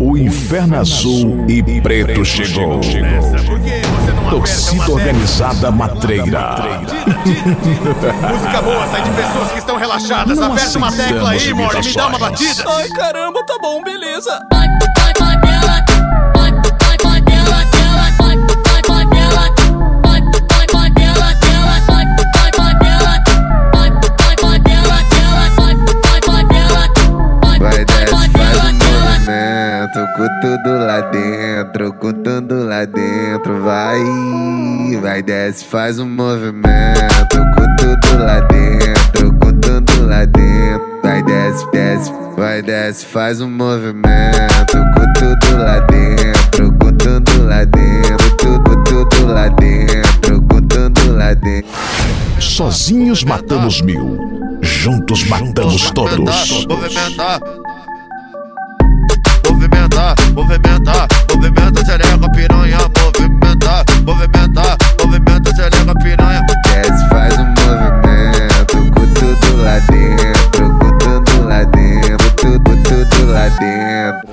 O inferno azul e preto chegou. Torcida organizada matreira. Música boa sai de pessoas que estão relaxadas. Aperta uma tecla aí, Morty. Me dá uma batida. Ai, caramba, tá bom, beleza. Com tudo lá dentro, com tudo lá dentro. Vai, vai desce, faz um movimento com tudo lá dentro, com tudo lá dentro. Vai desce, desce, vai desce, faz um movimento com tudo lá dentro, com tudo lá dentro, tudo, tudo lá dentro, com tudo lá dentro. Sozinhos matamos mil. Juntos matamos todos. Movimentar. Movimentar, movimentar, movimenta, xereca, piranha, movimentar, movimentar, movimenta, xereca, piranha. Desce, faz um movimento com tudo lá dentro, com tudo lá dentro, tudo, tudo lá dentro.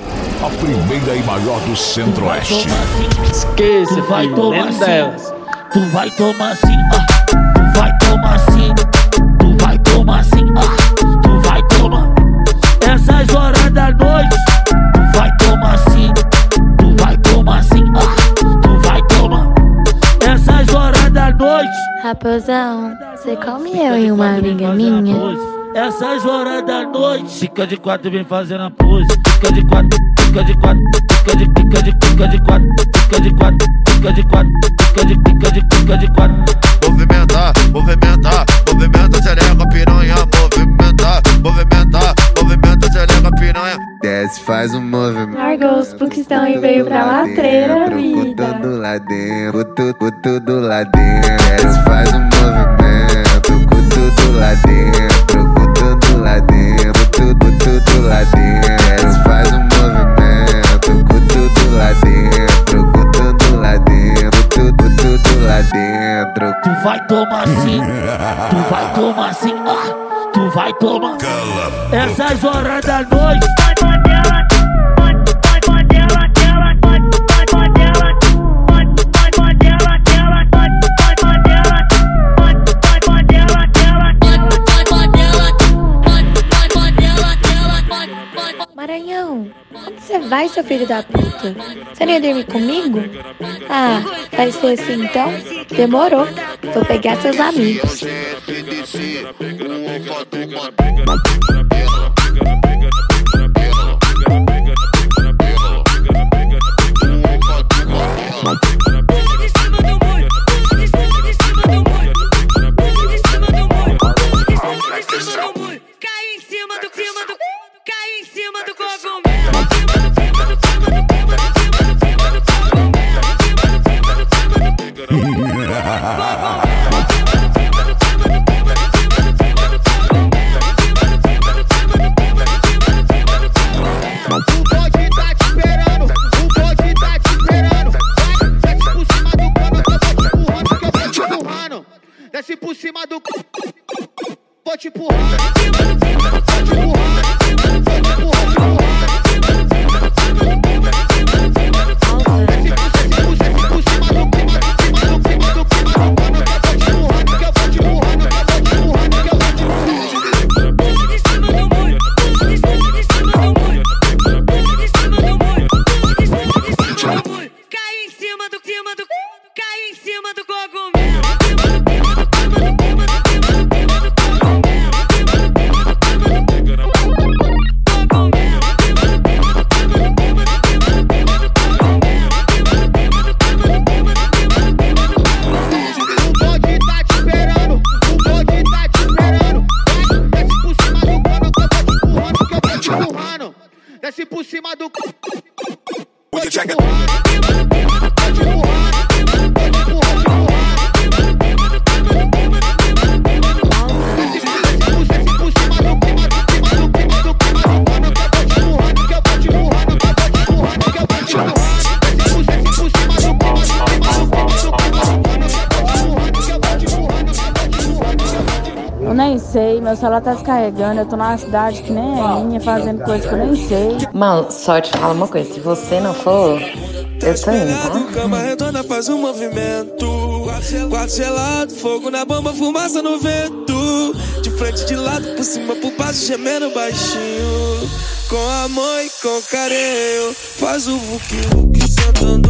A primeira e maior do Centro-Oeste. Esqueça, Tu vai tomar assim, delas. tu vai tomar assim, ah, tu vai tomar assim, tu vai tomar assim, ah, tu vai tomar. Essas horas da noite, tomar assim, tu vai tomar assim, ah, tu vai tomar. Essas horas da noite, Raposão, você come eu e uma amiga minha? essas horas da noite, fica de quatro e vem fazendo a pose, fica de quatro, fica de quatro, fica de fica de fica de quatro, fica de quatro, fica de quatro, fica de fica de fica de quatro. Movimentar, movimentar, movimenta, xereca, Desce, faz um movimento. Largou os puquistão e veio pra latreira, vida. tudo lá dentro, tudo, tudo lá dentro. Desce, faz um movimento com tudo lá dentro, com tudo lá dentro, tudo, tudo lá dentro. Desce, faz um movimento com tudo lá dentro, com tudo lá dentro, tudo, tudo lá dentro. Tu vai tomar assim, tu vai tomar assim, ah, tu vai tomar. Essas horas da noite, filho da puta? Você não ia dormir comigo? Ah, vai ser assim então? Demorou. Vou pegar seus amigos. Meu celular tá descarregando, eu tô numa cidade que nem é minha, fazendo coisa que eu nem sei. Mano, só te falo uma coisa, se você não for, eu tô indo, tá? Cama redonda faz um movimento. Quarto gelado, fogo na bomba, fumaça no vento. De frente, de lado, por cima, por baixo, gemendo baixinho. Com amor e com carinho. Faz o vuki vuki sentando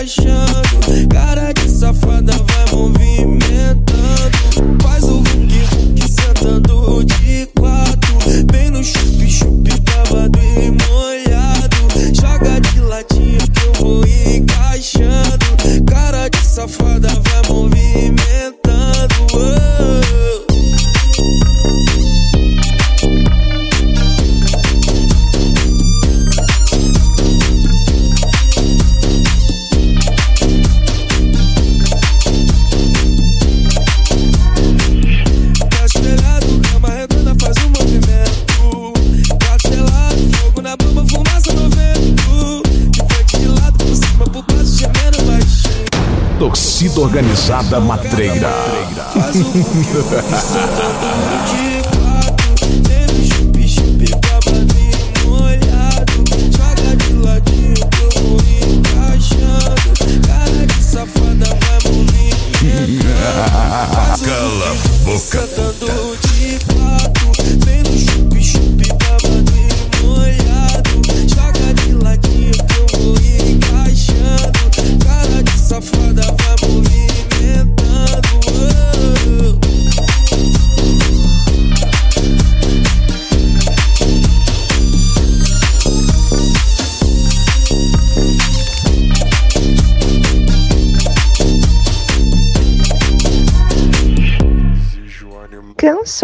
encaixando. Cara de safada vai movimentando. Faz o Cala a boca,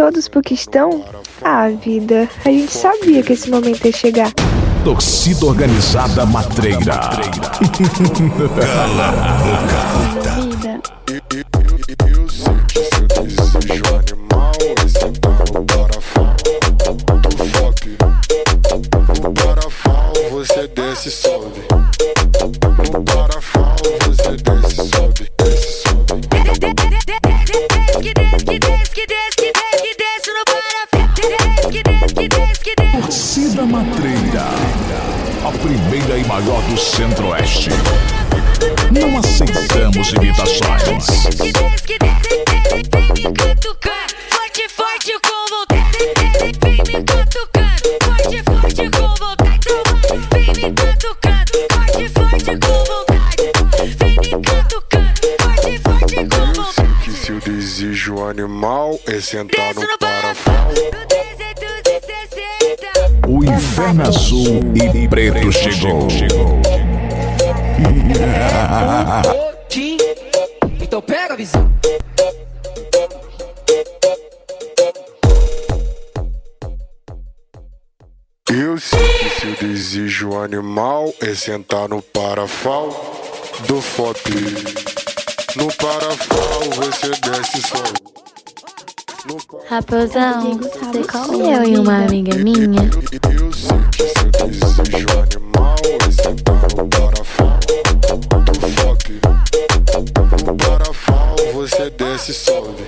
Cansou dos Puquistão? Ah, vida, a gente sabia que esse momento ia chegar. Torcida Organizada Matreira. Cala a boca. é sentar no parafal. O Inferno Azul e Preto chegou. Então pega a visão. Eu sei que seu desejo animal é sentar no parafal do FOP. No parafal você desce e sobe. Raposão, você comeu em uma amiga minha? Eu sei que animal no do. No você desce e sobe.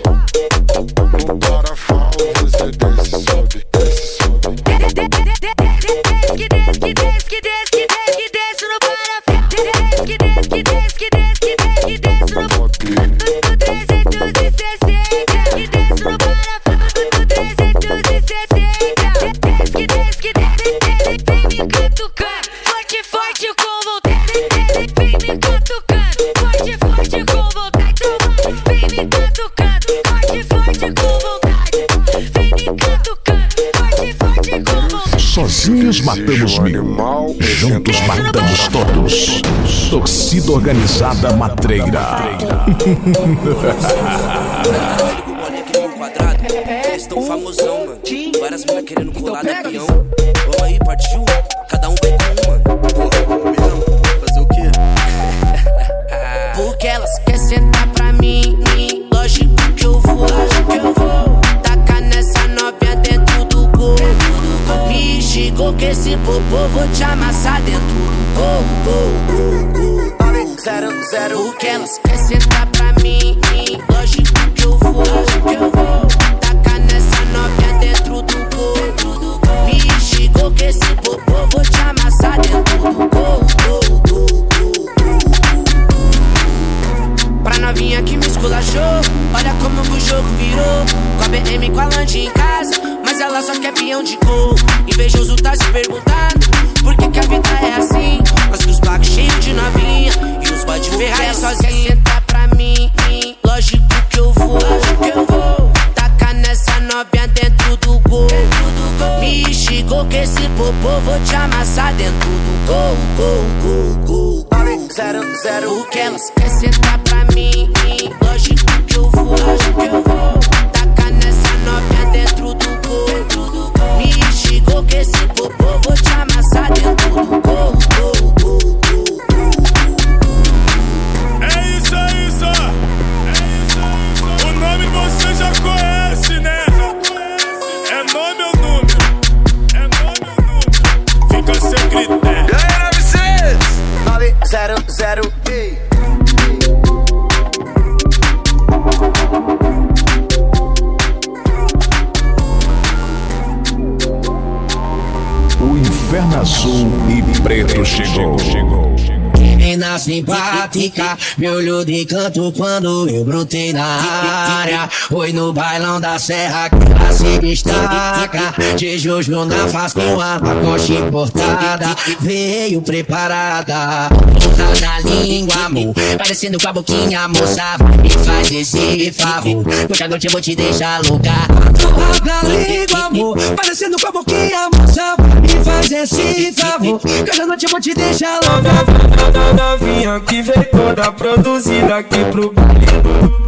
Matamos mil. Juntos matamos todos. Torcida Organizada Matreira. quadrado. Eles tão famosão, mano. Várias minas querendo colar no avião. Vamos aí, partiu. Simpática, me olhou de canto quando eu brotei na área. Foi no bailão da serra que se destaca. De Jojo na faz com a coxa importada. Veio preparada, ponta na língua, amor. Parecendo com a boquinha, moça. Me faz esse favor. Hoje à noite eu vou te deixar louca. Na língua, amor. Parecendo com a boquinha, moça. Me faz esse favor. Hoje à noite eu vou te deixar louca novinha que veio toda produzida aqui pro baile.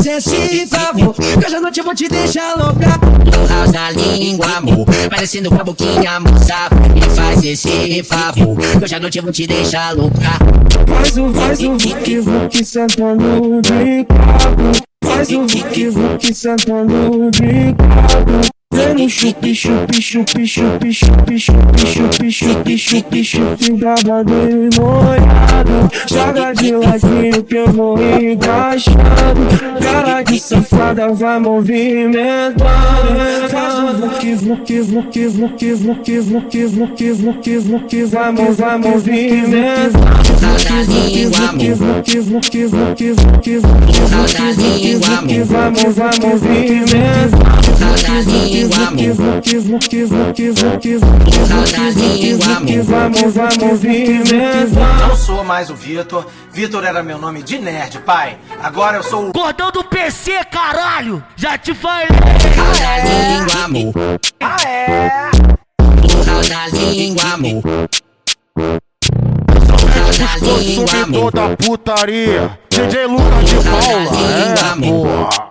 Faz esse favor Que hoje à noite eu vou te deixar louca. House na língua, amor Parecendo com a boquinha, moça. Me faz esse favor Que hoje à noite eu vou te deixar louca. Faz o, faz o vuki vuki sentando de quatro Faz o vuki vuki sentando de quatro No chupi, chupi, chupi, chupi, chupi, chupi, chupi, chupi, chupi, chupi, e molhado Joga de ladinho que eu vou encaixando Cara de safada vai movimentando Faz o vuki, vuki, vuki, vuki, vuki, vuki, vuki, vuki, vuki, vai, movimentando Vuki, vuki, vuki, vuki, vuki, vuki, Vamos, vamos, Não sou mais o Vitor. Vitor era meu nome de nerd, pai. Agora eu sou o. Gordão do PC, caralho! Já te falei! Ah, é? Ah, é? Sal na língua, amor. Consumidor da putaria, DJ Lucas de Paula, é, porra.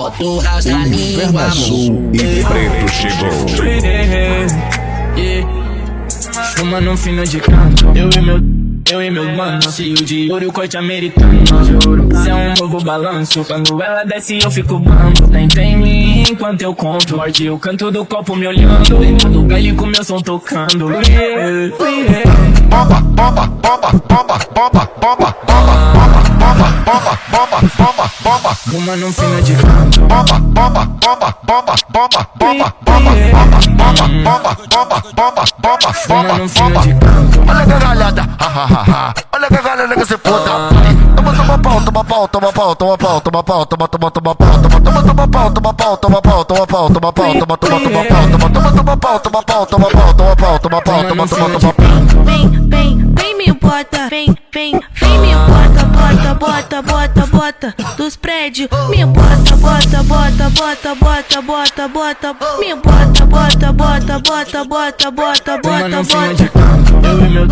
Bota house na língua, Azul e Preto chegou. Fumando um fino de canto Eu e meu, eu e meu mano Cheio de ouro, corte americano Juro, cê é um novo balanço Quando ela desce eu fico bambo Tenta em mim enquanto eu conto Morde o canto do copo me olhando do baile com meu som tocando. Bomba, bomba, bomba, bomba, bomba, bomba, bomba, bomba, bomba, bomba, bomba, bomba Fumando um fino de canto Bomba, bomba, bomba, bomba, bomba, bomba, bomba, bomba, bomba, bomba, bomba, bomba, bomba, Fumando um fino bomba de canto Olha a gargalhada, ha ha. All the girl niggas say put up body. Toma, toma pau, toma pau, toma pau, toma pau, toma pau, toma, toma, toma pau, toma, toma, toma pau, toma pau, toma pau, toma pau, toma pau, toma, toma, toma pau, toma, toma, toma pau, toma pau, toma pau, toma pau, toma pau, toma, toma, toma pau Vem, vem, vem me bota, vem, vem, vem me bota, bota, bota, bota, bota dos prédios. Me bota, bota, bota, bota, bota, bota, bota, me bota, bota, bota, bota, bota, bota, bota, um bota. Eu e meu,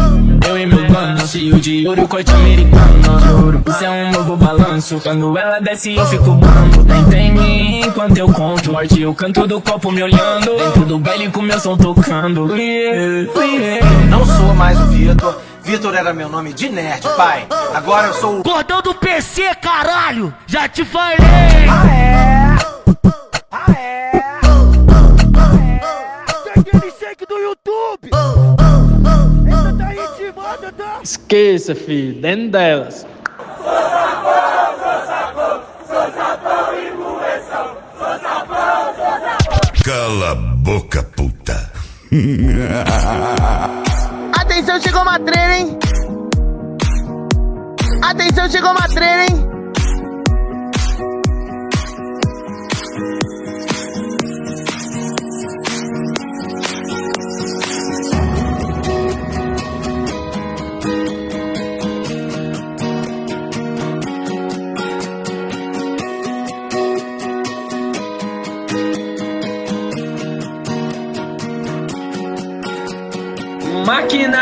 eu e meu mano Cheio de ouro, corte americano Juro, isso é um novo balanço. Quando ela desce, eu fico bando. Tenta em mim enquanto eu conto. Morte o canto do copo me olhando. Dentro do baile com meu som tocando. Não sou mais o Vitor. Vitor era meu nome de nerd, pai. Agora eu sou o. Cordão do PC, caralho! Já te falei! Ah, é! Ah, é! Ah, é! Aquele do YouTube! Essa? Tá? Esqueça, filho, dentro delas. Cala a boca, puta. Atenção, chegou uma treina, hein? Atenção, chegou uma treina, hein?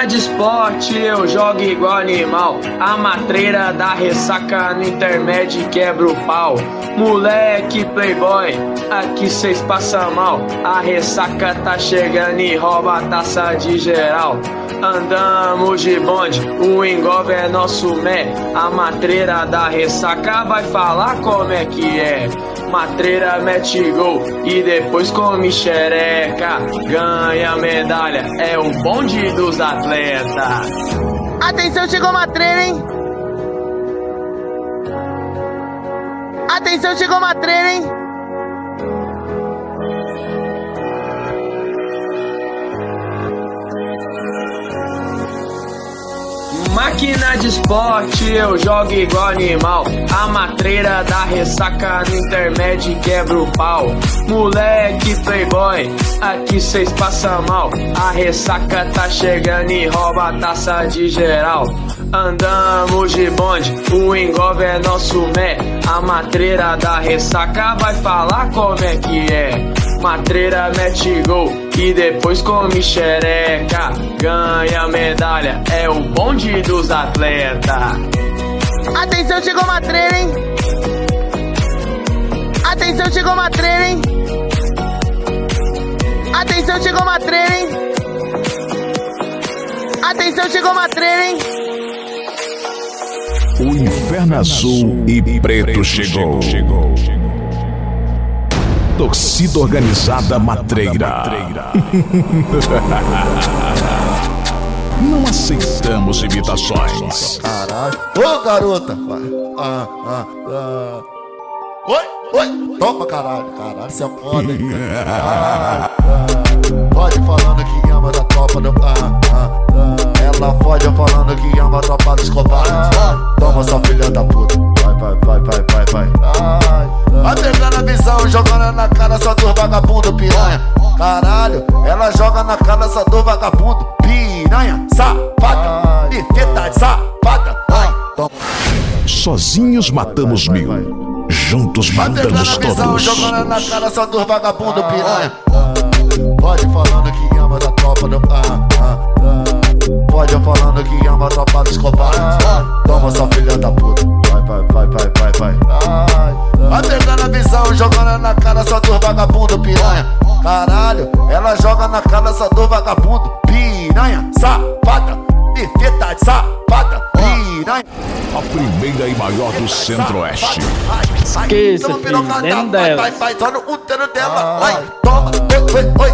De esporte, eu jogo igual animal. A matreira da ressaca no intermédio quebra o pau. Moleque playboy, aqui cês passam mal. A ressaca tá chegando e rouba a taça de geral. Andamos de bonde, o engolve é nosso mé. A matreira da ressaca vai falar como é que é. Matreira mete gol e depois come xereca. Ganha medalha, é o bonde dos atletas. Atenção, chegou uma treina, hein? Atenção, chegou uma treina, hein? Máquina de esporte, eu jogo igual animal. A matreira da ressaca no intermédio quebra o pau. Moleque playboy, aqui cês passam mal. A ressaca tá chegando e rouba a taça de geral. Andamos de bonde, o engolve é nosso mé. A matreira da ressaca vai falar como é que é. Matreira mete gol e depois come xereca. Ganha medalha, é o bonde dos atletas. Atenção, chegou uma treina, hein? Atenção, chegou uma treina, hein? Atenção, chegou uma treina, hein? Atenção, chegou uma treina, hein? O inferno azul e preto chegou. Torcida organizada matreira. Não aceitamos imitações. Caralho. Ô, garota. Ah, ah, ah. Oi, Toma, caralho. Caralho, você é foda, hein, cara. Caralho, ah. Pode falando que ama da tropa do... Ah, ah, ah. Ela pode falando que ama a tropa dos covardes. Toma, sua filha da puta. Vai, vai, vai, vai, vai, vai. Vai pegando a visão, jogando na cara só do vagabundo piranha. Caralho, ela joga na cara só do vagabundo piranha. Safada, perfeita, safada. Ai, toma. Sozinhos matamos mil. Juntos Vai pegando matamos a visão, todos. jogando na cara só do vagabundo piranha. Pode falando que ama da tropa do. Ah, ah, ah. Pode falando que ama a tropa dos covardes. Toma, sua filha da puta. Vai, vai, vai, vai, vai, vai. Vai pegando a visão, jogando na cara só do vagabundo piranha. Caralho, ela joga na cara só do vagabundo piranha. Safada, perfeita, safada, piranha. A primeira e maior do Centro-Oeste. Esqueça, filho, dentro vai, delas. vai, vai, só no útero dela. Vai, toma, oi, oi, oi.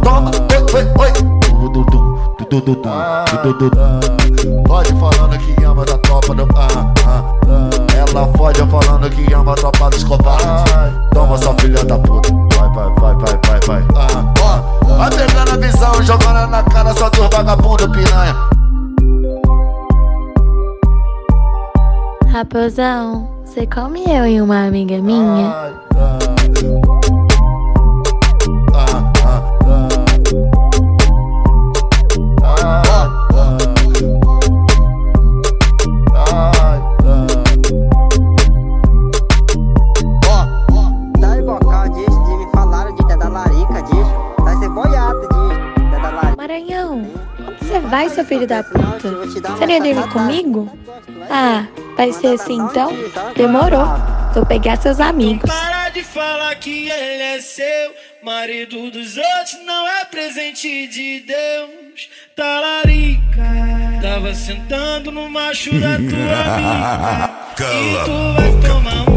Toma, oi, oi, oi. Pode falando que ama da tropa do. Ah, ah, ah. Ela pode falando que ama a tropa dos covardes. Toma, sua filha da puta. Vai, vai, vai, vai, vai, vai. Ah, ah. Vai pegando a visão, jogando na cara só do vagabundo piranha. Raposão, você come eu e uma amiga minha? Dai filho da puta? Você não ia dormir comigo? Ah, vai ser assim então? Demorou. Vou pegar seus amigos. Para de falar que ele é seu, marido dos outros não é presente de Deus. Talarica, tava sentando no macho da tua amiga. Cala Tu vai tomar um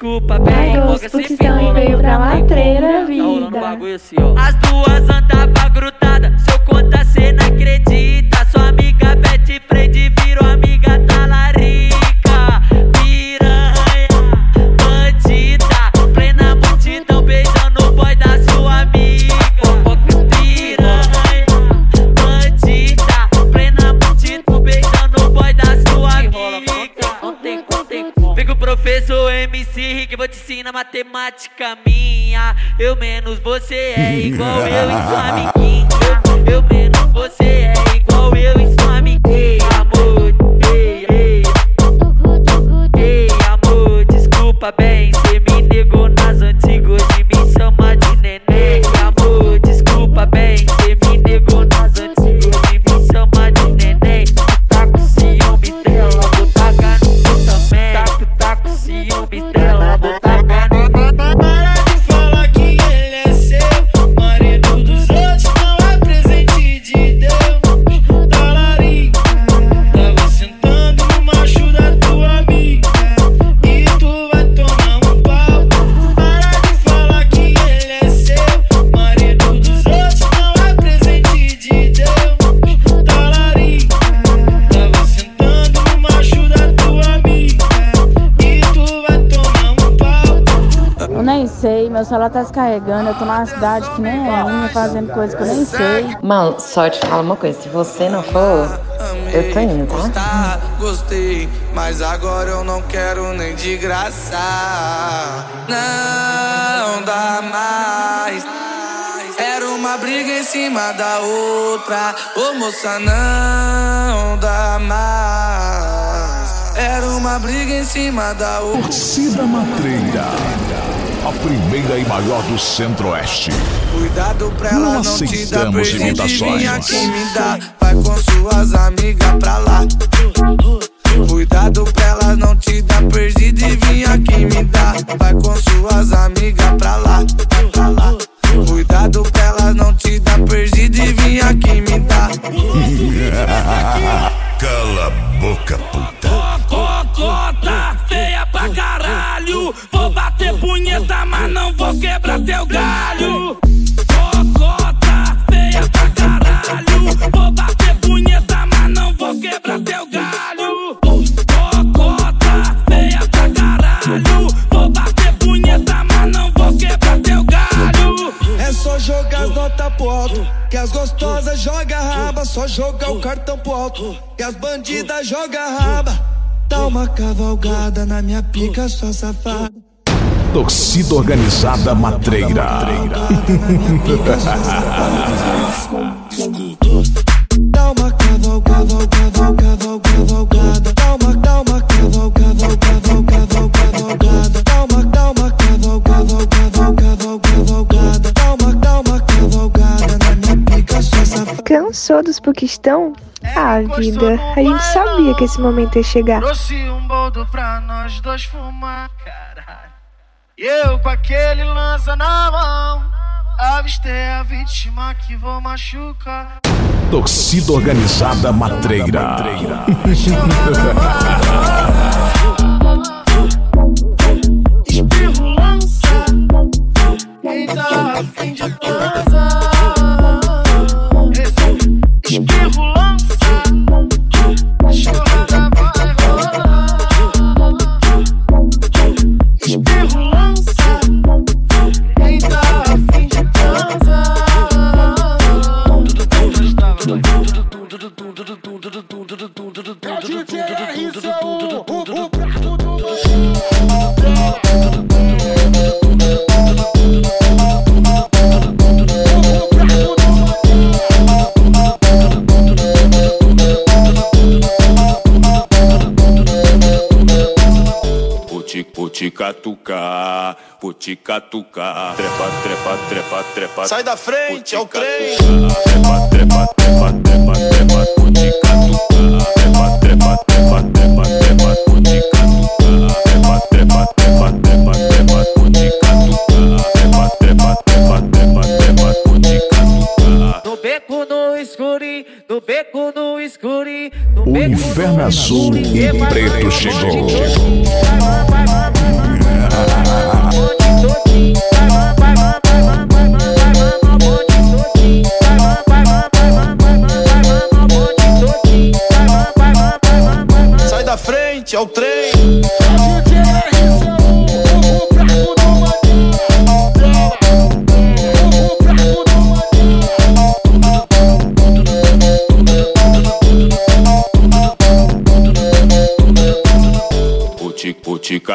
desculpa bem. Sempre estão rola, veio pra matreira, como. Tá rolando vida. bagulho assim, ó. As duas andava grudada, se eu contar cê não acredita. Sua amiga Betty matemática minha. Eu menos você é igual eu e sua amiguinha. Eu, eu menos você sei, meu celular tá descarregando, eu tô numa cidade que nem é minha, fazendo coisa que eu nem sei. Mano, só te falo uma coisa, se você não for, eu tô indo, tá? Gostar, gostei, mas agora eu não quero nem de graça. Não dá mais. Era uma briga em cima da outra. Ô moça, não dá mais. Era uma briga em cima da outra. Torcida Matreira. A primeira e maior do Centro-Oeste. Cuidado pra ela Não não, te dar aceitamos imitações. Vinha quem me dá, vai com suas amigas pra lá Cuidado pra ela não te dar perdido e vinha quem me dá Vai com suas amigas pra lá, pra lá. Cuidado pra ela não te dar perdido e vinha quem me dá Cala a boca, puta. Cocota, feia pra caralho. Vou punheta, mas não vou quebrar teu galho. Cocota, feia pra caralho. Vou bater punheta, mas não vou quebrar teu galho. Cocota, feia pra caralho. Vou bater punheta, mas não vou quebrar teu galho. É só jogar as notas pro alto. Que as gostosas joga raba. Só jogar o cartão pro alto. Que as bandidas joga raba. Dá uma cavalgada na minha pica, sua safada. Torcida Organizada Matreira. Dá uma cavalgada, cavalgada, cavalgada. Dá uma, dá uma cavalgada, cavalgada, cavalgada. Dá uma, dá uma cavalgada, cavalgada, cavalgada. Dá uma, dá uma cavalgada na minha pica, sua safada. Cansou dos puquistão? Ah, vida, a gente sabia que esse momento ia chegar. Trouxe um boldo pra nós dois fumar, caralho. E eu com aquele lança na mão. Avistei a vítima que vou machucar. Torcida Organizada Matreira. Espirro lança. Quem tá afim de transar? Catucar, puti, catucar. Trepa, trepa, trepa, trepa. Sai da frente, é o trem. Trepa, trepa, trepa, trepa, trepa, puti, catucar. Trepa, trepa, trepa, trepa, trepa, puti, catucar. Trepa, trepa, trepa, trepa, trepa, puti, catucar. Trepa, trepa, trepa, trepa, trepa, puti, catucar. No beco, no escuri, no beco, no escuri. O inferno azul e preto chegou. Vai, frente, é o trem.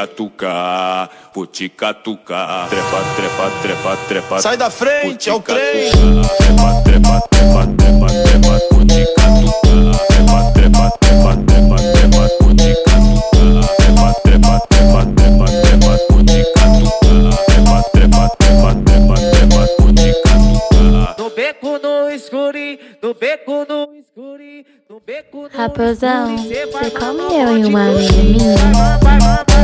Catucar, vou te catucar. Trepa, trepa, trepa, trepa. Sai da frente, é o trem. Trepa, trepa, trepa, trepa, trepa, vou te catucar. Trepa, trepa, trepa, trepa, trepa, vou te catucar. Trepa, trepa, trepa, trepa, trepa, vou te catucar. Trepa, trepa, trepa, trepa, trepa, vou te catucar. No beco no escuri, no beco no escuri, no beco no Raposão, você come eu e uma amiga minha.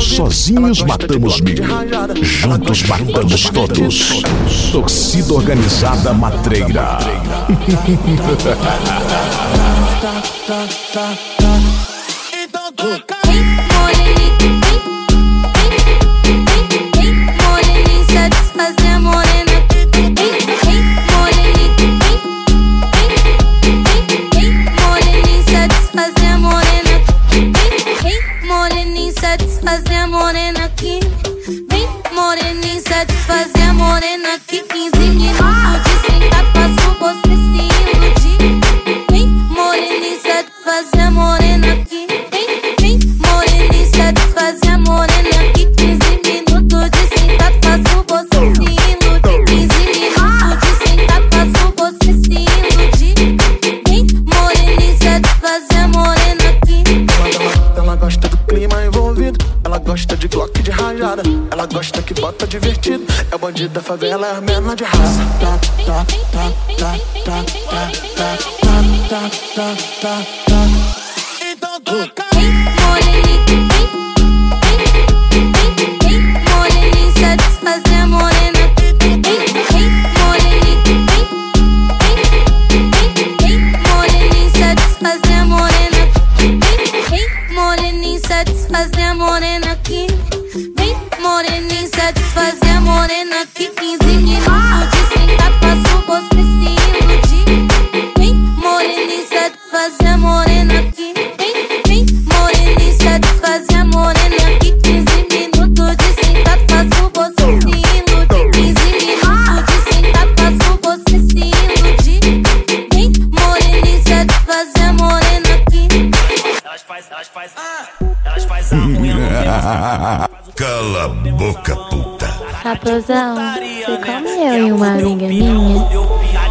Sozinhos matamos mil, juntos matamos todos. Torcida organizada matreira. Keep, keep, keep. Da favela, menor de raça. Tá, tá, tá, tá, Raposão, você come eu e uma amiga minha.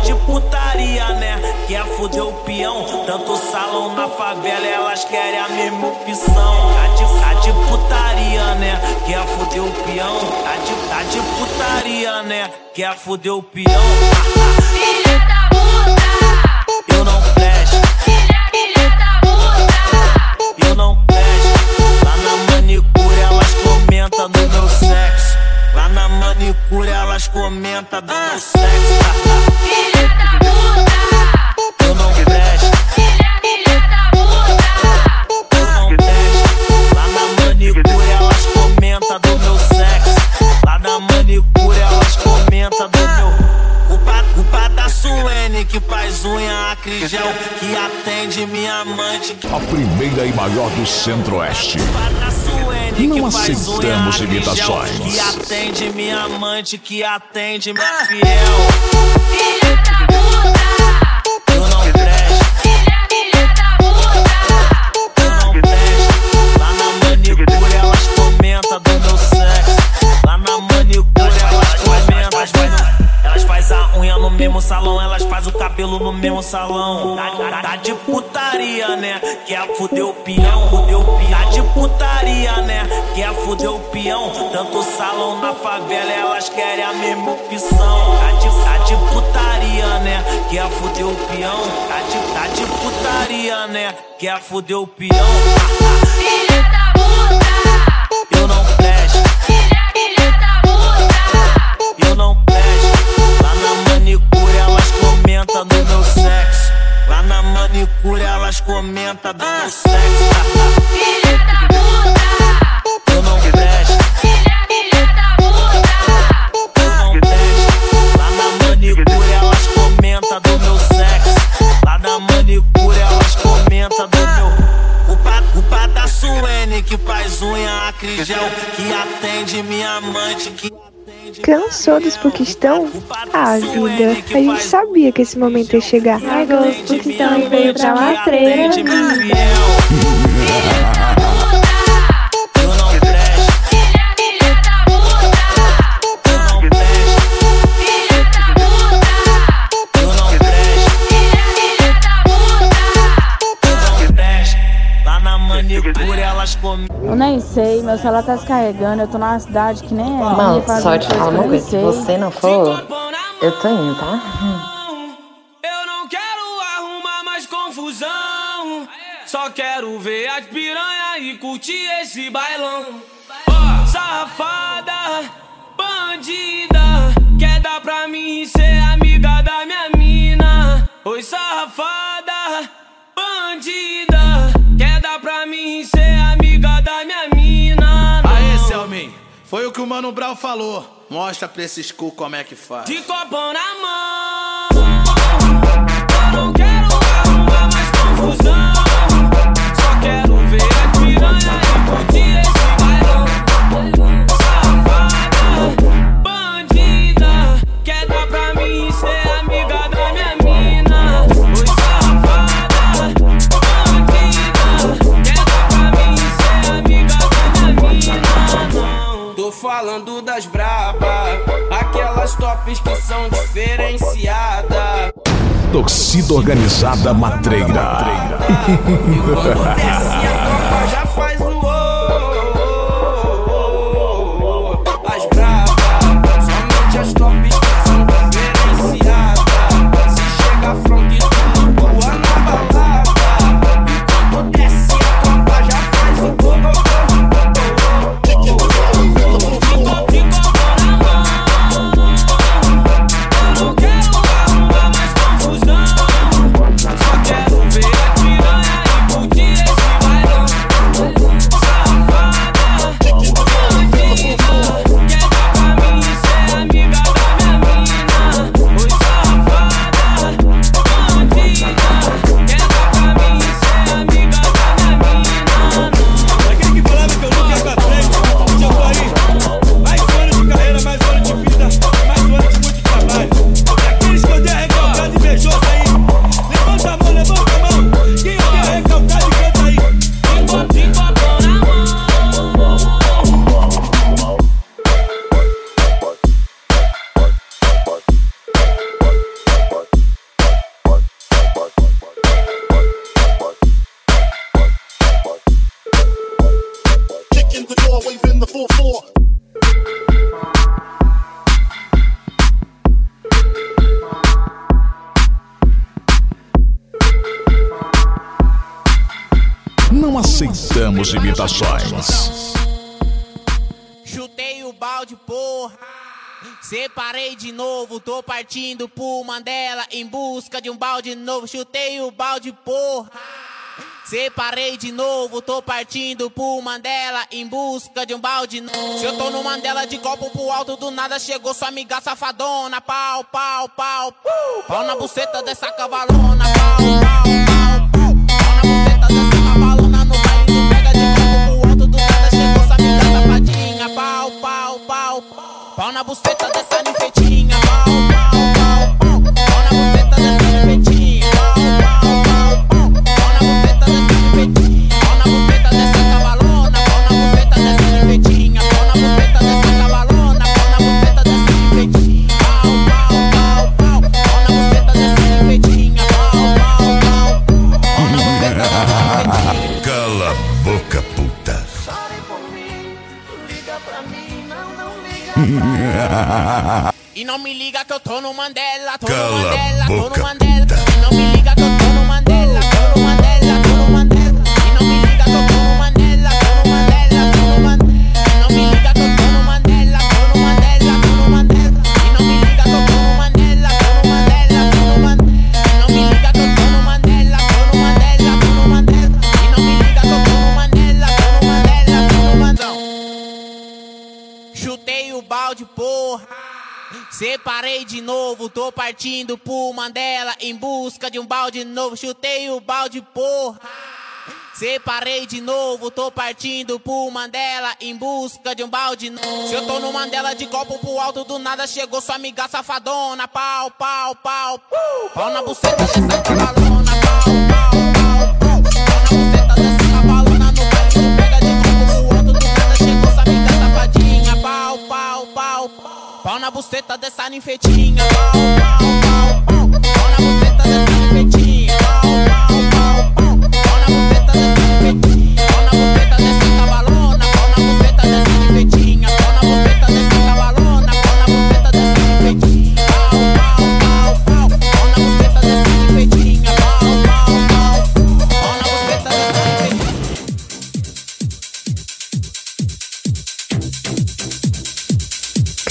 De putaria, né? Quer fuder o peão? Tanto salão na favela, elas querem a mesma opção. Tá de, tá de putaria, né? Quer fuder o peão? Tá de, tá de putaria, né? Quer fuder o peão? Do Centro-Oeste. Não aceitamos Que imitações. atende minha amante, que atende minha fiel. Puta! Eu não presto. Puta! Eu não presto. Lá na elas do meu sexo. Lá na elas. Elas a unha no mesmo salão, elas faz o cabelo no mesmo salão. Tá, tá- tá de putaria, né? Quer fuder o peão, fuder o peão. Tá de putaria, né? Quer fuder o peão. Tanto salão na favela, elas querem a mesma opção. Tá de, tá de putaria, né? Quer fuder o peão. Tá de, tá de putaria, né? Quer fuder o peão. Filha da lâmpada. Ah. Cansou dos Puquistão? Ah, vida, a gente sabia que esse momento ia chegar. Ai, os Puquistão veio pra matreira. Sei, meu celular tá descarregando, eu tô numa cidade que nem é Mano, só te falar uma coisa. Se você não for, eu tô indo, tá? Eu não quero arrumar mais confusão. Só quero ver as piranha e curtir esse bailão. Ó, safada, bandida. Quer dar pra mim ser amiga da minha mina? Oi, safada, bandida. Foi o que o Mano Brown falou. Mostra pra esses cu como é que faz. De copão na mão. Eu não quero arrumar mais confusão. Só quero ver as piranha falando das braba, aquelas tops que são diferenciadas. Torcida Organizada Matreira. Quando desce a partindo pro Mandela em busca de um balde novo. Chutei o balde, porra. Separei de novo, tô partindo pro Mandela em busca de um balde novo. Se eu tô no Mandela de copo pro alto, do nada chegou sua amiga safadona. Pau, pau, pau. Pau na buceta dessa cavalona. Pau, pau, pau, pau. Na buceta dessa cavalona. No baile pega de copo pro alto, do nada chegou sua amiga safadinha. Pau, pau, pau, pau. Pau na buceta dessa não me liga que eu tô no Mandela, tô Cala no Mandela, tô no Mandela. Separei de novo, tô partindo pro Mandela em busca de um balde novo. Chutei o balde, porra. Separei de novo, tô partindo pro Mandela em busca de um balde novo. Se eu tô no Mandela de copo pro alto, do nada chegou sua amiga safadona. Pau, pau, pau, pau, na buceta dessa cavalona. Pau, buceta dessa ninfetinha. Pau, pau, pau, pau,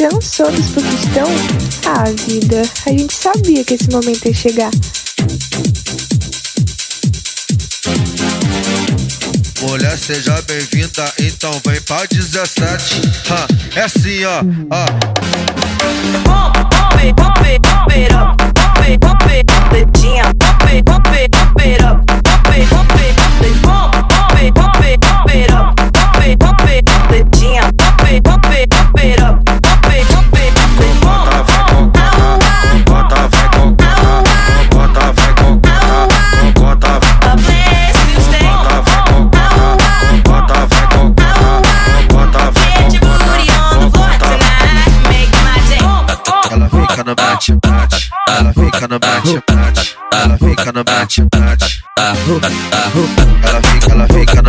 Cansou dos pouquistão? Ah, vida, a gente sabia que esse momento ia chegar. Mulher, seja bem-vinda, então vem pra 17. Ha, é assim, ó, ó. Ela bate. Ela fica no bate. Ela fica, ela fica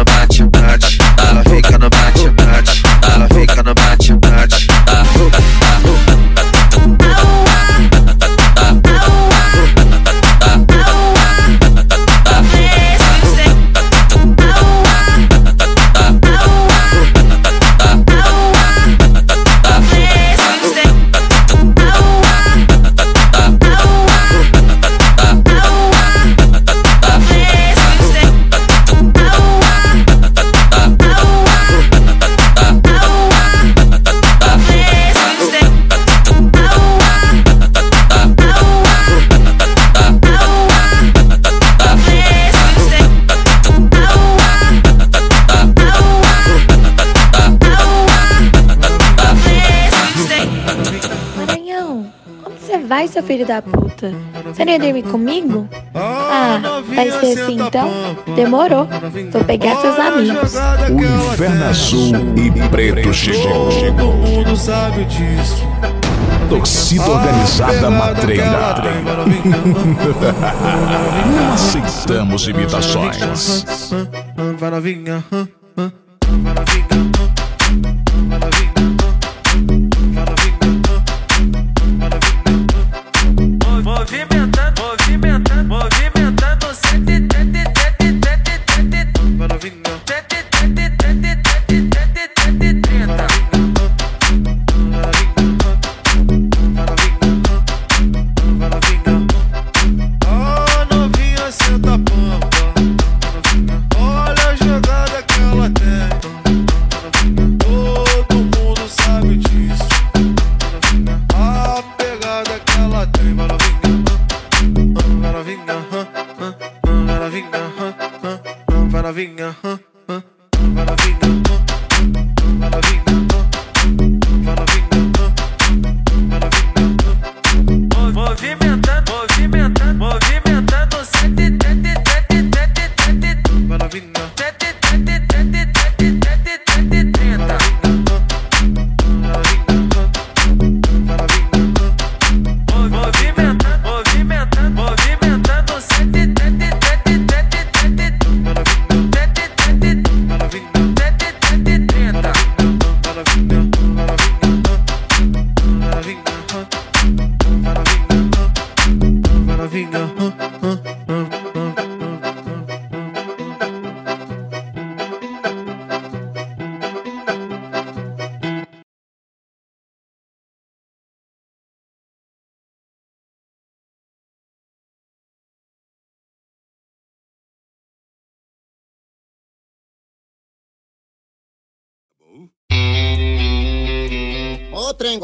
filho da puta? Você nem ia dormir comigo? Ah, vai ser assim então? Demorou. Vou pegar seus amigos. O inferno azul e preto chegou. Todo mundo sabe disso. Torcida organizada matreira. Não aceitamos imitações. Vai novinha. Movimentando,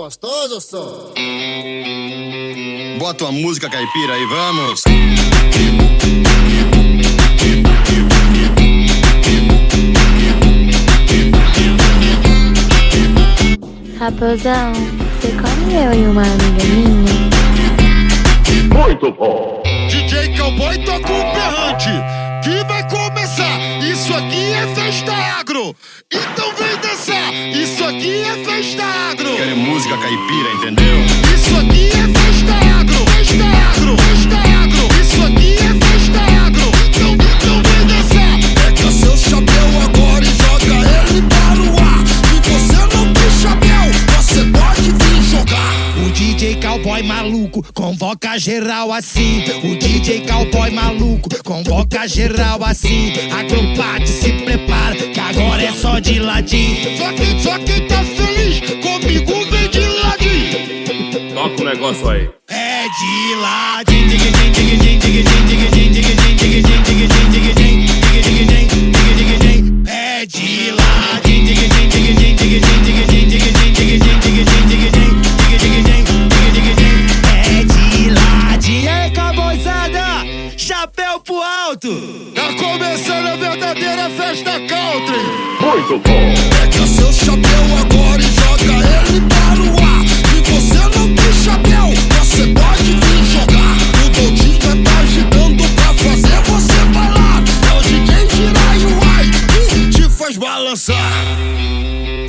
gostoso, sou. Bota uma música caipira aí, vamos. Raposão, você come eu e uma amiga minha? Muito bom. DJ Cowboy toca um perrante. Caipira, entendeu? Isso aqui é festa agro. Festa agro. Festa agro. Isso aqui é festa agro. Então, então vem dançar. Pega seu chapéu agora e joga ele para o ar. Se você não tem chapéu, você pode vir jogar. O DJ Cowboy maluco convoca geral assim. O DJ Cowboy maluco convoca geral assim. Agrupate, se prepara, que agora é só de ladinho. Só só negócio aí. É de lá. É de lá. É de lá. De aí, caboizada. Chapéu pro alto. Tá começando a verdadeira festa country. Muito bom. É Pega seu chapéu agora.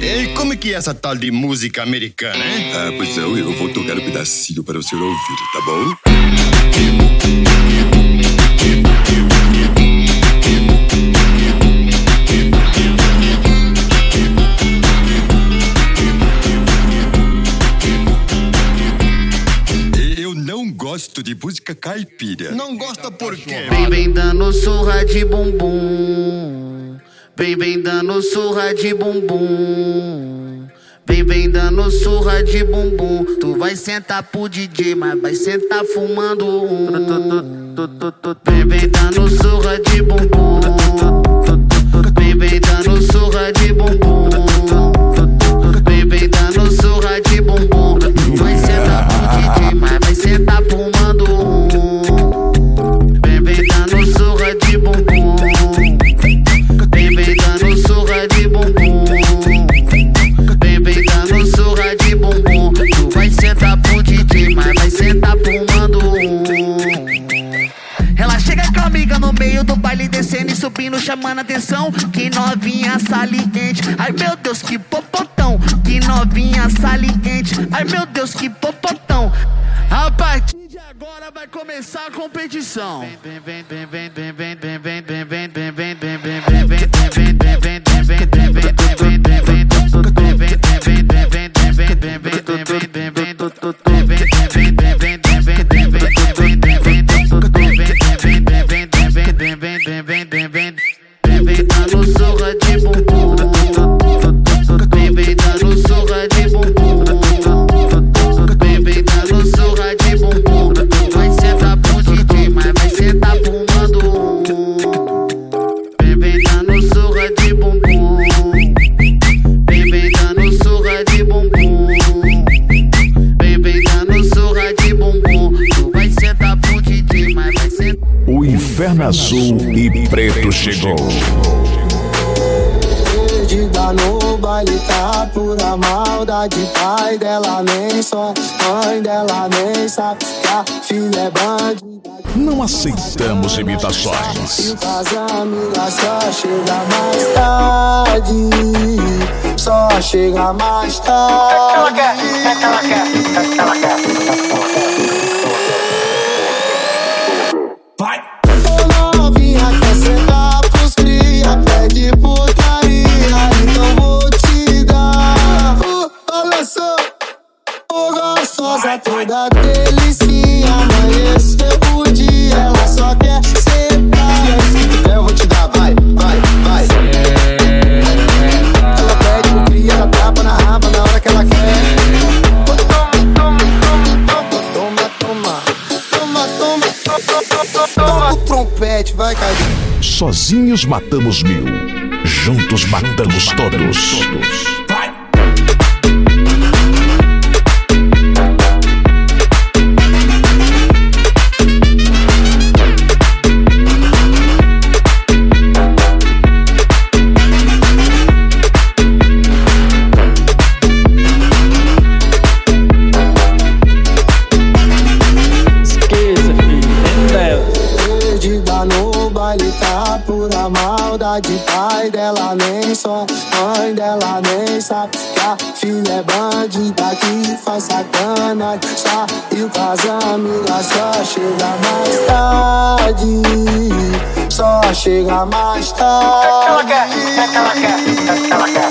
Ei, como é que é essa tal de música americana, hein? Ah, pois é, eu vou tocar um pedacinho para o senhor ouvir, tá bom? Eu não gosto de música caipira. Não gosta por quê? Vem, vem dando surra de bumbum. Vem, vem dando surra de bumbum. Vem, vem dando surra de bumbum. Tu vai sentar pro DJ, mas vai sentar fumando um. Vem, vem dando surra de bumbum. menino chamando atenção. Que novinha saliente. Ai meu Deus, que popotão. Que novinha saliente. Ai meu Deus, que popotão. A partir de agora vai começar a competição. Vem, vem, vem, vem, vem, vem, vem. Imitações. Só chega mais tarde. Só chega mais tarde É que ela quer, é que ela quer, é que ela quer Sozinhos matamos mil. Juntos matamos todos. Cês Chega mais tarde. O que ela quer? O que ela quer? O que ela quer?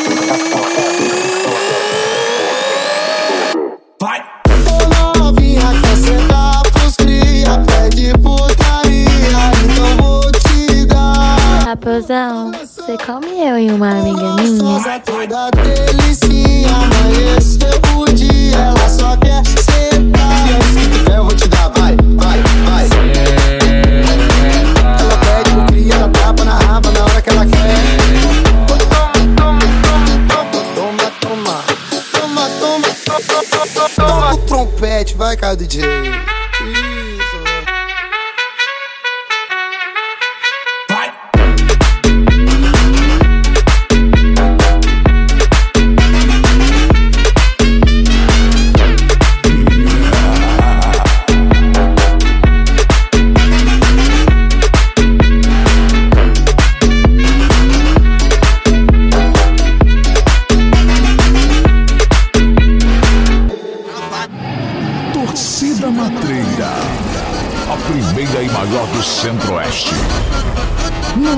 Vai! Ô novinha quer sentar pros cria, pede putaria, então vou te dar. Raposão, você come eu e uma amiga minha? Só toda delicinha, amanheceu o dia, ela só quer sentar. Se eu vou te dar, vai, vai, vai. Vai, cara DJ.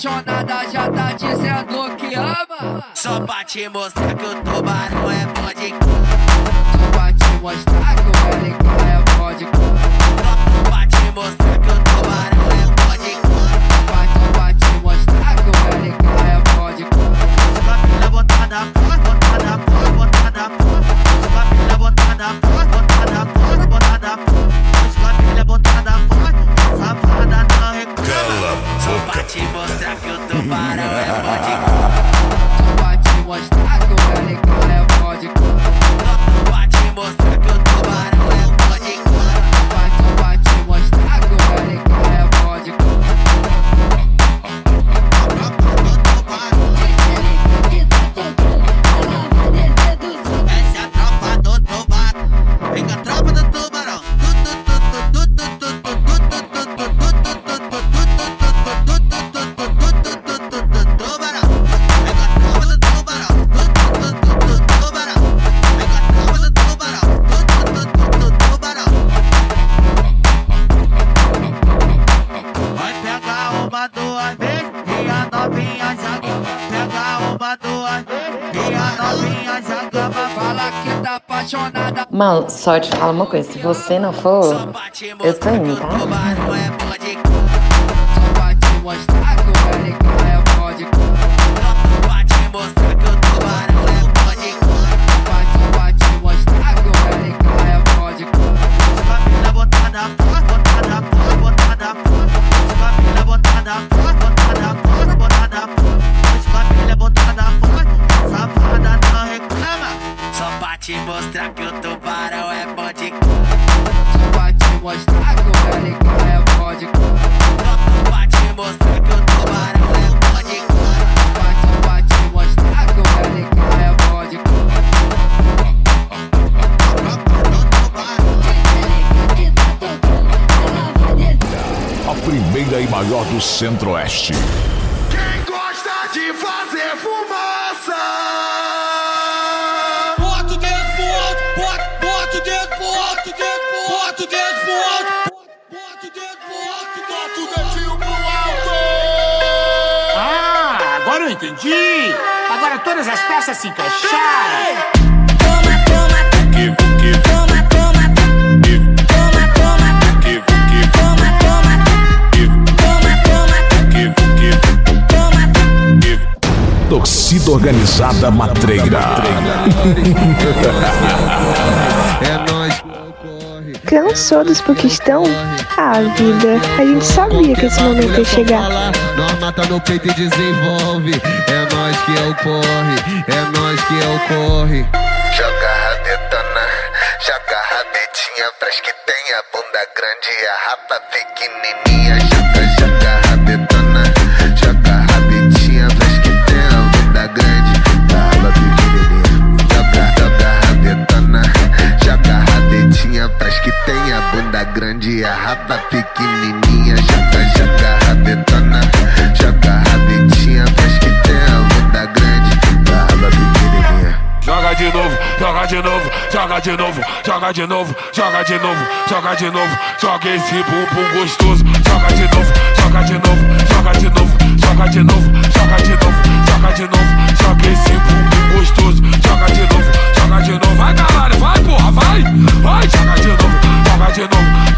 Apaixonada, já tá dizendo que ama. Só pra te mostrar que o tubarão é bom de Só pra te mostrar que o LK é bom de Só pra te mostrar que o tubarão é bom de Só pra te mostrar que o LK é bom de Família botada fora, botada fora, botada fora Família botada fora, botada fora, botada fora Família botada fora, safada não recua Cala a Só boca. pra te mostrar que o tubarão é bom de Só pra te mostrar que o é bom Mal, só te falar uma coisa, se você não for, eu tô indo, tá? Maior do Centro-Oeste. Quem gosta de fazer fumaça? Bota o dedo pro alto, bota, bota o dedo pro alto, dedo pro bota o dedo pro alto, bota o dedo pro alto, bota o dedinho pro alto. Ah, agora eu entendi. Agora todas as peças se encaixaram. Torcida Organizada Matreira. É nóis. Cansou dos pouquistão? Ah, vida, a gente sabia que esse momento ia chegar. Nós mata no peito e desenvolve. É nós que é o corre, é nós que é o corre. Joga a dedona, joga a dedinha atrás que tem a bunda grande e a rapa pequenininha. De novo, joga de novo, joga de novo, joga de novo, joga de novo, joga esse bumbum gostoso. Joga de novo, joga de novo, joga de novo, joga de novo, joga de novo, joga de novo, joga esse bumbum gostoso. Joga de novo, joga de novo, vai galera, vai porra, vai, vai, joga de novo, joga de novo,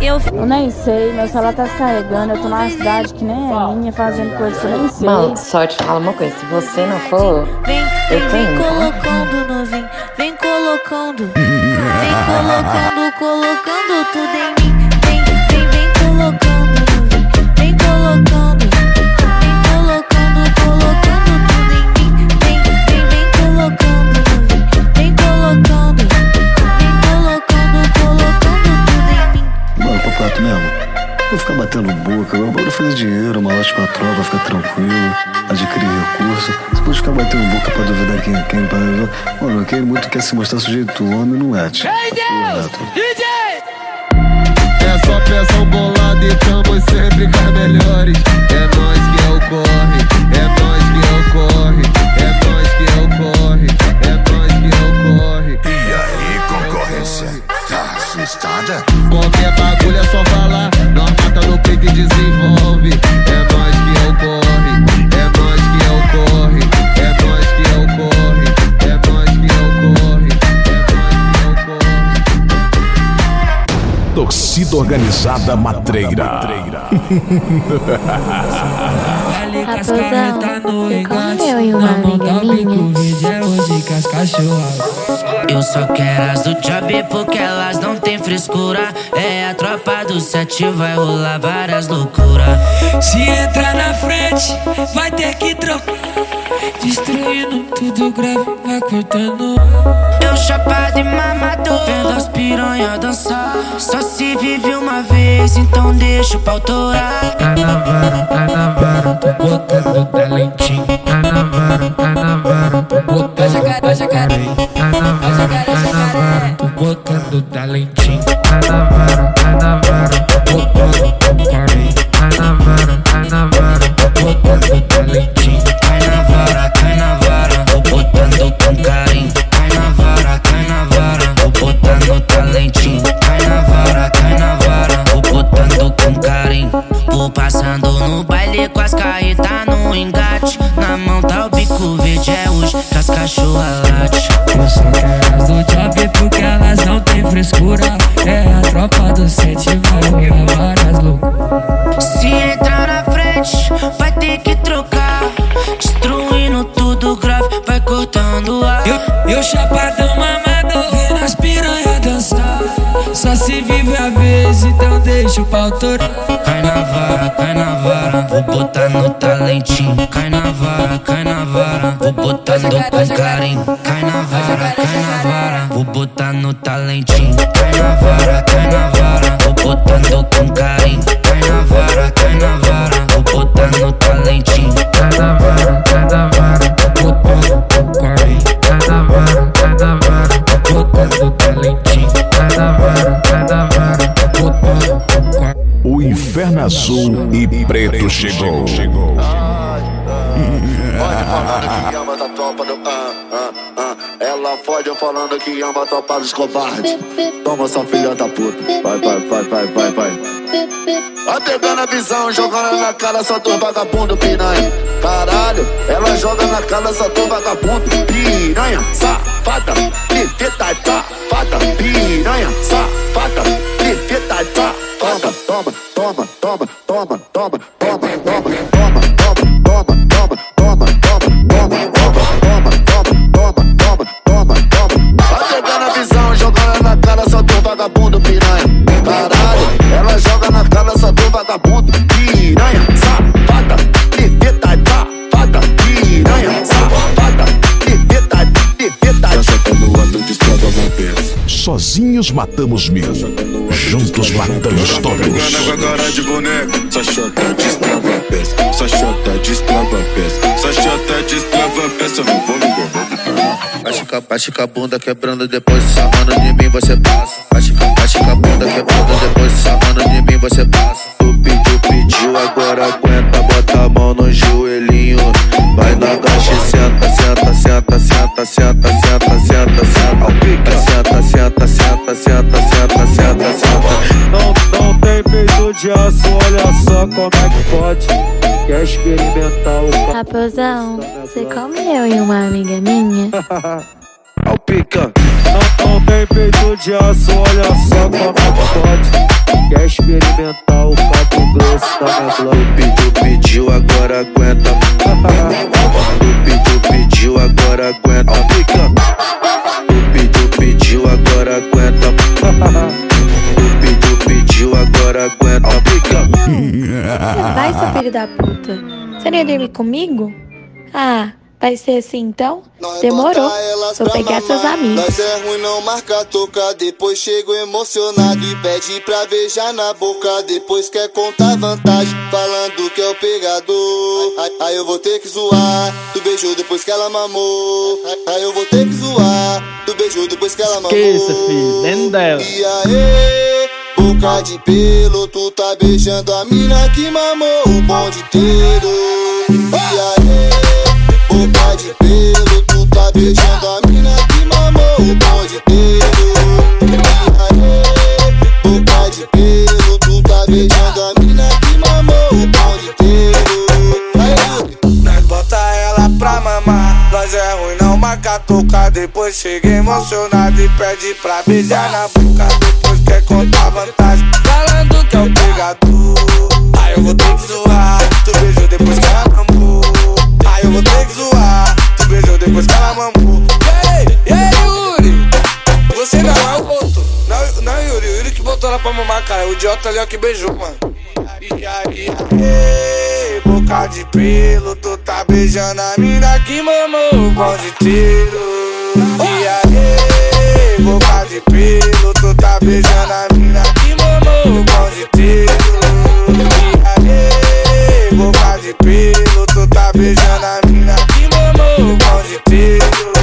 Eu, eu nem sei, meu celular tá descarregando, eu tô numa cidade que nem é minha, fazendo coisa que eu nem sei. Mano, só te falo uma coisa, se você não for, Vem, eu vem, tô vem indo, tá? colocando novinho, vem colocando, vem colocando, colocando tudo em mim. Quem muito quer se mostrar sujeito homem não é, tio. DJ! É só pressão bolada e tamo sempre com as melhores. É nós que é o corre, é nós que é o corre, é nós que é o corre, é nós que é o corre. E aí, concorrência? Tá assustada? Qualquer bagulho é só falar, nós mata no peito e desenvolve. É nós que é o corre, é nós que é Torcida Organizada Matreira. Raposão, você comeu e uma amiga minha? Eu só quero as do job porque elas não tem frescura. É a tropa do sete, vai rolar várias loucuras. Se entrar na frente, vai ter que trocar. Destruindo tudo grave, vai cortando. Eu chapado e mamador, vendo as piranha dançar. Só se vive uma vez, então deixa o pau torar. Tá na vara, tá na vara, tô botando talentinho. É a tropa do sete, vai rolar várias loucuras. Se entrar na frente, vai ter que trocar. Destruindo tudo grave, vai cortando ar. Eu, eu chapadão mamado, vendo as piranha dançar. Só se vive a vez, então deixa o pau torar. Cai na vara, cai na vara, vou botar no talentinho. Cai na vara, cai na vara, vou botando com carinho. No talentinho. Cai na vara, cai na vara, vou botando com carinho. Cai na vara, cai na vara, vou botar no talentinho. Cai na vara, cai na vara, vou botando com carinho. Cai na vara, cai na vara, vou botando talentinho. Cai na vara, cai na vara, vou botando com carinho. O Inferno Azul e Preto chegou. Pode falando que ama Fode falando que ama a tropa dos covardes. Toma sua filha da puta. Vai, vai, vai, vai, vai, vai. Vai pegando a visão, jogando na cara só tu vagabundo piranha. Caralho, ela joga na cara só tu vagabundo piranha. Safada, perfeita, safada, piranha. Safada, perfeita, safada. Toma, toma, Sozinhos matamos mil. Juntos matamos todos. Agora de boneco, só chota destrava a peça, só chota destrava a peça, só chota destrava a peça, eu não vou me Machuca, machuca a bunda quebrando, depois sarrando de mim você passa. Machuca, machuca a bunda quebrando, depois sarrando de mim você passa. Tu pediu, pediu, agora aguenta, bota a mão no joelhinho. Vai na gacha e senta, senta, senta, senta, senta, senta, senta, senta. Senta, senta, senta, senta, senta. Não, não tem peito de aço, olha só como é que pode. Quer experimentar o Raposão, você come eu e uma amiga minha? Ao pica. Não, não tem peito de aço, olha só como é que pode. Quer experimentar o cabo grosso da minha bloco? Pediu, pediu, agora aguenta. Tu pediu, pediu, agora aguenta. Ao pica. Pica. Vai, seu filho da puta. Você nem ia dormir comigo? Ah, vai ser assim então? Demorou. Vou pegar seus amigos. Nós é ruim, não marca toca. Depois chego emocionado e pede pra beijar na boca. Depois quer contar vantagem, falando que é o pegador. Aí, aí eu vou ter que zoar. Tu beijou depois que ela mamou. Aí, eu vou ter que zoar. Tu beijou depois que ela mamou. Esqueça, filho, dentro dela. E aí, boca de pelo, tu tá beijando a mina que mamou o bonde inteiro. E aí, boca de pelo, tu tá beijando a mina que mamou o bonde inteiro. E aí, boca de pelo, tu tá beijando a mina que mamou o bonde inteiro. Nós bota ela pra mamar. Nós é ruim, não marca toca. Depois chega emocionado e pede pra beijar na boca. Depois quer contar vantagem, falando que é o pegador. Aí eu vou ter que zoar. Tu beijou depois que ela mamou. Aí eu vou ter que zoar. Tu beijou depois que ela mamou. E aí, e aí, Yuri? Você não é o outro. Não, não, Yuri. Yuri que botou ela pra mamar, cara. O idiota ali é o que beijou, mano. Ei, boca de pelo, tu tá beijando a mina que mamou o bonde inteiro. E aí, boca de pelo, tu tá beijando a mina que mamou o bonde inteiro. E aí, boca de pelo, tu tá beijando a mina que mamou o bonde inteiro. E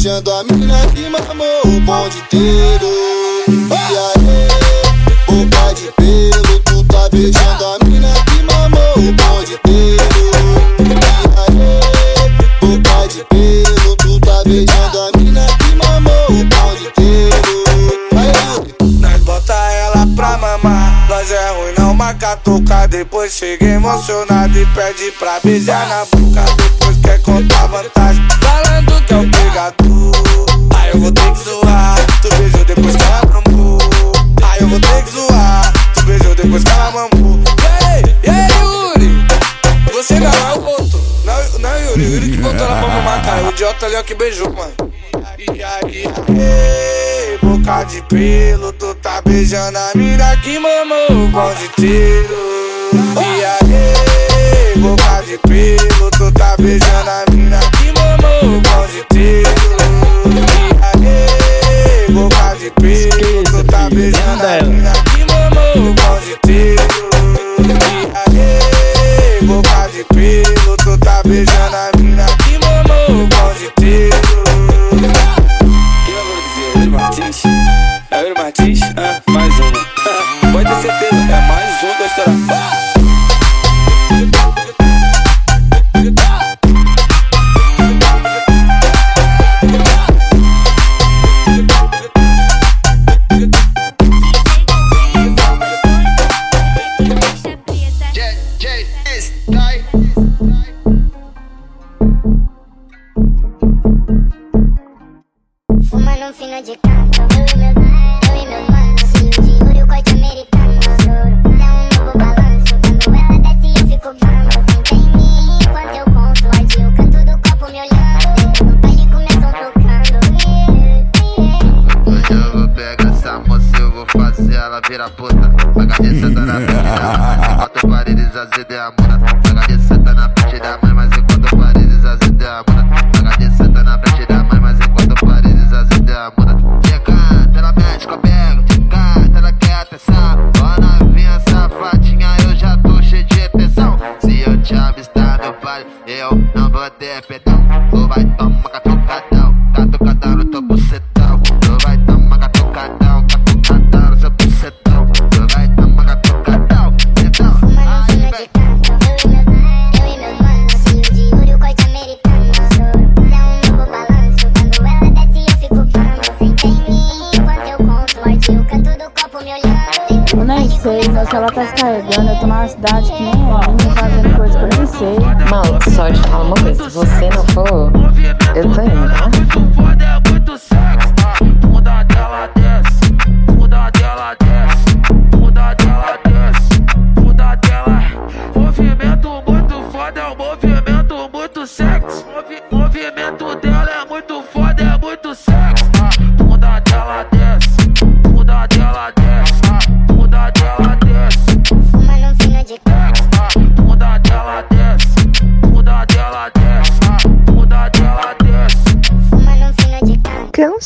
beijando a mina que mamou o bonde inteiro. E aí, boca de pelo, tu tá beijando a mina que mamou o bonde inteiro. E aí, boca de pelo, tu tá beijando a mina que mamou o bonde inteiro. Nós bota ela pra mamar. Nós é ruim, não marca toca. Depois chega emocionado e pede pra beijar na boca. Idiota ali o que beijou, mano. E aí, boca de pelo, tu tá beijando a mina que mamou o bonde inteiro. E aí, boca de pelo, tu tá beijando a mina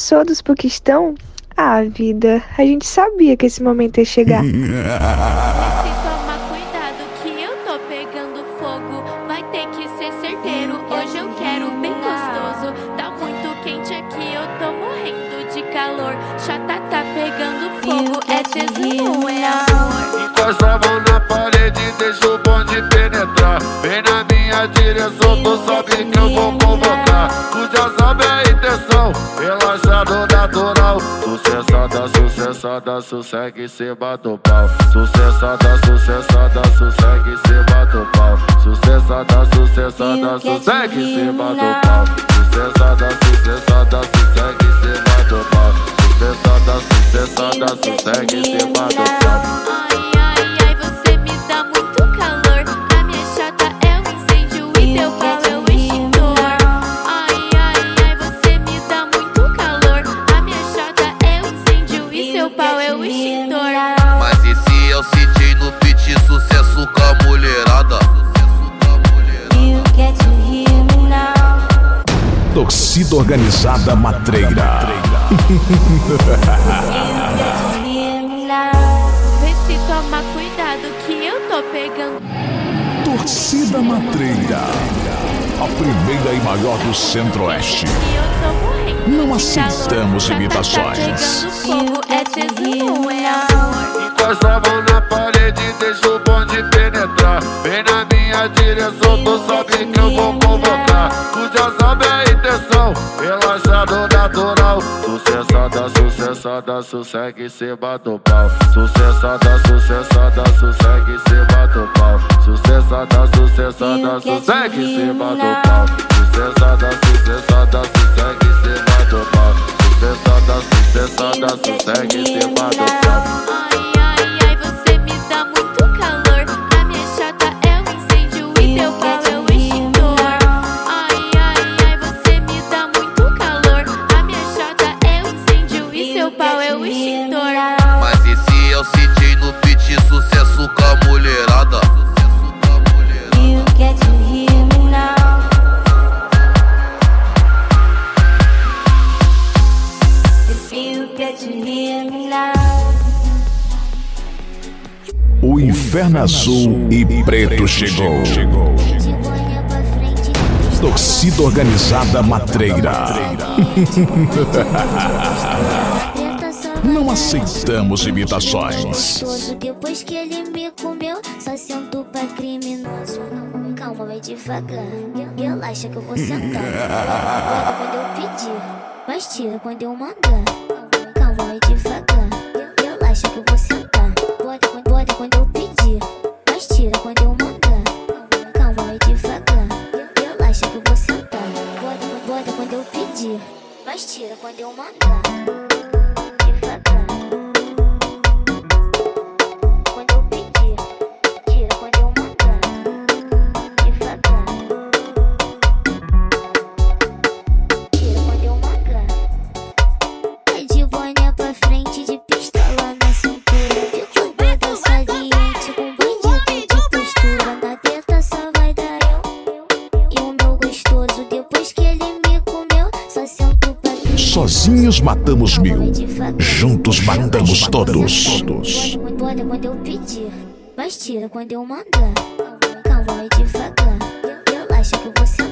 Cansou dos puquistão? Ah, vida, a gente sabia que esse momento ia chegar. Toma cuidado que eu tô pegando fogo. Vai ter que ser certeiro. Hoje eu quero bem gostoso. Tá muito quente aqui, eu tô morrendo de calor. Chata tá pegando fogo. É tesão, é amor. Encosta a mão na parede, deixa o bonde penetrar. Vem na minha direção, tu sabe que eu vou convocar. Tu já sabe intenção, relaxado natural. Sucessada, sucessada, sossegue em cima do pau. Sucessada, sucessada, sossegue em cima do pau. Sucessada, sucessada, sossegue em cima do pau. Sucessada, sucessada, sossegue em cima do pau. Sucessada, sucessada, sossegue em cima do pau. Torcida Organizada Matreira. Vê se toma cuidado que eu tô pegando. Torcida Matreira. A primeira e maior do Centro-Oeste. Não aceitamos imitações. Encosta a mão na parede, deixa o bonde penetrar. Vem na minha direção, tu sabe que eu vou convocar. Tu já sabe a intenção, relaxado natural. Sucessada, sucessada, sossegue em cima do pau. Sucessada, sucessada, sossegue em cima do pau. Sucessada, sucessada, sossegue em cima do pau. Sucessada, sucessada, sossegue cima do pau. Sucessada, sucessada, sossegue em cima do Azul e Preto chegou. Torcida Organizada Matreira. Não aceitamos imitações. Depois que ele me comeu, só sento pra criminoso. Calma, vai devagar. Relaxa que eu vou sentar. Quando eu pedir, mas tira quando eu mandar. Calma, vai devagar. Relaxa que eu vou sentar. my. matamos mil, juntos matamos todos. Quando eu pedir, mas tira quando eu mandar. Calma e que você